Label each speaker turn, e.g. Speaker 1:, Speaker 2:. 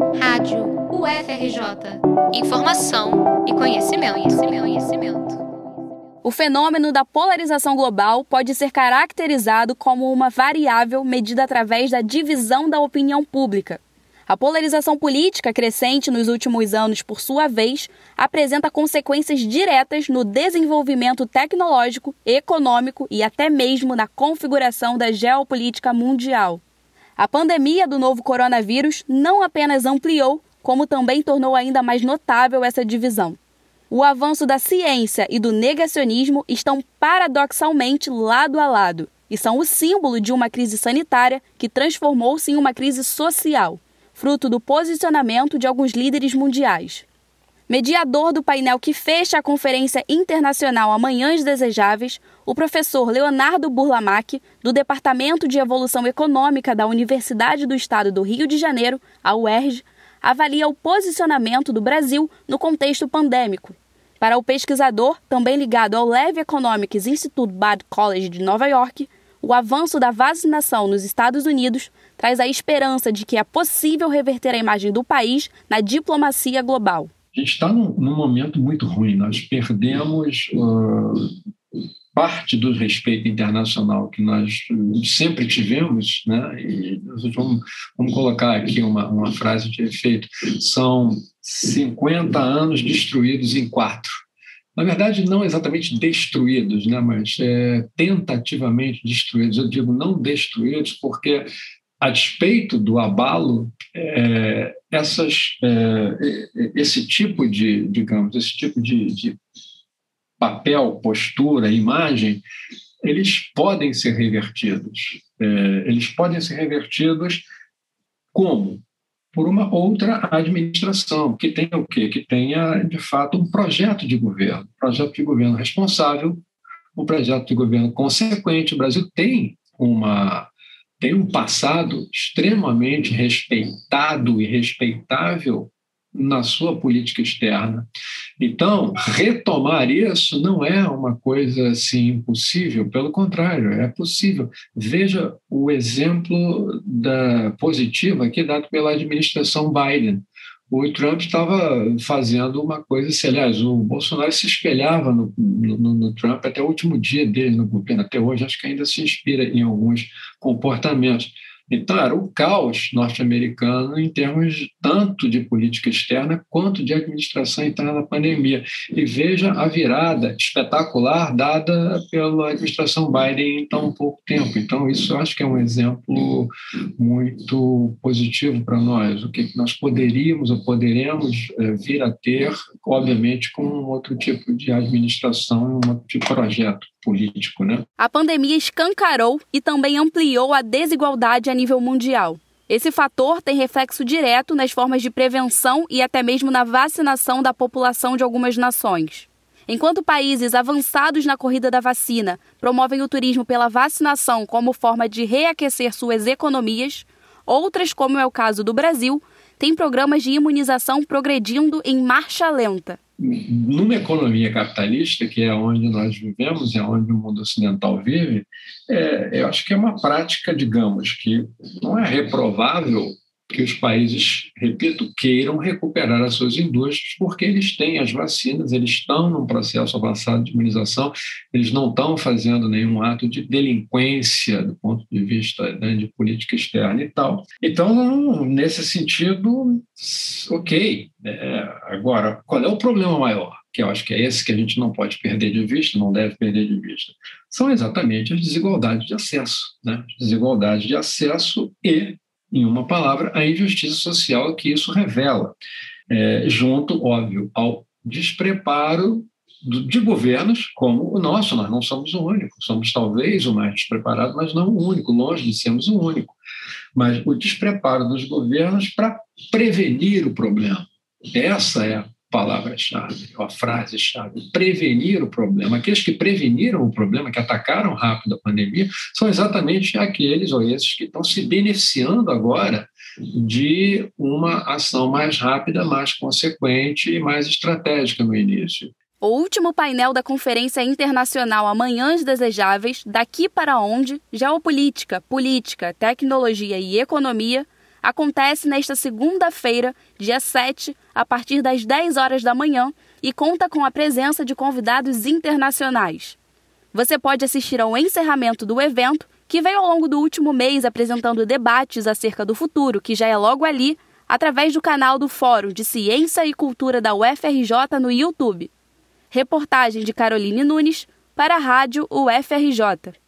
Speaker 1: Rádio UFRJ. Informação e conhecimento, conhecimento, conhecimento.
Speaker 2: O fenômeno da polarização global pode ser caracterizado como uma variável medida através da divisão da opinião pública. A polarização política crescente nos últimos anos, por sua vez, apresenta consequências diretas no desenvolvimento tecnológico, econômico e até mesmo na configuração da geopolítica mundial. A pandemia do novo coronavírus não apenas ampliou, como também tornou ainda mais notável essa divisão. O avanço da ciência e do negacionismo estão paradoxalmente lado a lado e são o símbolo de uma crise sanitária que transformou-se em uma crise social, fruto do posicionamento de alguns líderes mundiais. Mediador do painel que fecha a Conferência Internacional Amanhãs Desejáveis, o professor Leonardo Burlamac, do Departamento de Evolução Econômica da Universidade do Estado do Rio de Janeiro, a UERJ, avalia o posicionamento do Brasil no contexto pandêmico. Para o pesquisador, também ligado ao Levy Economics Institute Bard College de Nova York, o avanço da vacinação nos Estados Unidos traz a esperança de que é possível reverter a imagem do país na diplomacia global
Speaker 3: a gente está num, num, momento muito ruim. Nós perdemos uh, parte do respeito internacional que nós sempre tivemos, né? E vamos, vamos colocar aqui uma, uma frase de efeito: são 50 anos destruídos em quatro. Na verdade, não exatamente destruídos, né? mas é, tentativamente destruídos. Eu digo não destruídos porque a despeito do abalo, é, essas, é, esse tipo de, digamos, esse tipo de, de papel, postura, imagem, eles podem ser revertidos. É, eles podem ser revertidos como? Por uma outra administração, que tenha o quê? Que tenha, de fato, um projeto de governo, um projeto de governo responsável, um projeto de governo consequente. O Brasil tem uma tem um passado extremamente respeitado e respeitável na sua política externa. Então, retomar isso não é uma coisa assim impossível, pelo contrário, é possível. Veja o exemplo da positiva aqui dado pela administração Biden o Trump estava fazendo uma coisa assim, aliás, o Bolsonaro se espelhava no, no, no, Trump até o último dia dele no governo, até hoje, acho que ainda se inspira em alguns comportamentos. Então, era o caos norte-americano em termos tanto de política externa quanto de administração interna da pandemia. E veja a virada espetacular dada pela administração Biden em tão pouco tempo. Então, isso eu acho que é um exemplo muito positivo para nós. O que nós poderíamos ou poderemos eh, vir a ter, obviamente, com um outro tipo de administração e um outro tipo de projeto político, né?
Speaker 2: A pandemia escancarou e também ampliou a desigualdade nível mundial. Esse fator tem reflexo direto nas formas de prevenção e até mesmo na vacinação da população de algumas nações. Enquanto países avançados na corrida da vacina promovem o turismo pela vacinação como forma de reaquecer suas economias, outras, como é o caso do Brasil, têm programas de imunização progredindo em marcha lenta.
Speaker 3: Numa economia capitalista, que é onde nós vivemos, é onde o mundo ocidental vive, é, eu acho que é uma prática, digamos, que não é reprovável que os países, repito, queiram recuperar as suas indústrias, porque eles têm as vacinas, eles estão num processo avançado de imunização, eles não estão fazendo nenhum ato de delinquência do ponto de vista né, de política externa e tal. Então, nesse sentido, ok. É, agora, qual é o problema maior? que eu acho que é esse que a gente não pode perder de vista, não deve perder de vista, são exatamente as desigualdades de acesso, né? Desigualdades de acesso e em uma palavra, a injustiça social que isso revela, é, junto, óbvio, ao despreparo de governos como o nosso. Nós não somos o único, somos talvez o mais despreparado, mas não o único, longe de sermos o único. Mas o despreparo dos governos para prevenir o problema. Essa é palavra-chave, a frase-chave, prevenir o problema. Aqueles que preveniram o problema, que atacaram rápido a pandemia, são exatamente aqueles ou esses que estão se beneficiando agora de uma ação mais rápida, mais consequente e mais estratégica no início.
Speaker 2: O último painel da Conferência Internacional Amanhãs Desejáveis, Daqui para Onde, Geopolítica, Política, Tecnologia e Economia, acontece nesta segunda-feira, dia 7, a partir das 10 horas da manhã e conta com a presença de convidados internacionais. Você pode assistir ao encerramento do evento, que veio ao longo do último mês apresentando debates acerca do futuro, que já é logo ali, através do canal do Fórum de Ciência e Cultura da UFRJ no YouTube. Reportagem de Caroline Nunes para a Rádio UFRJ.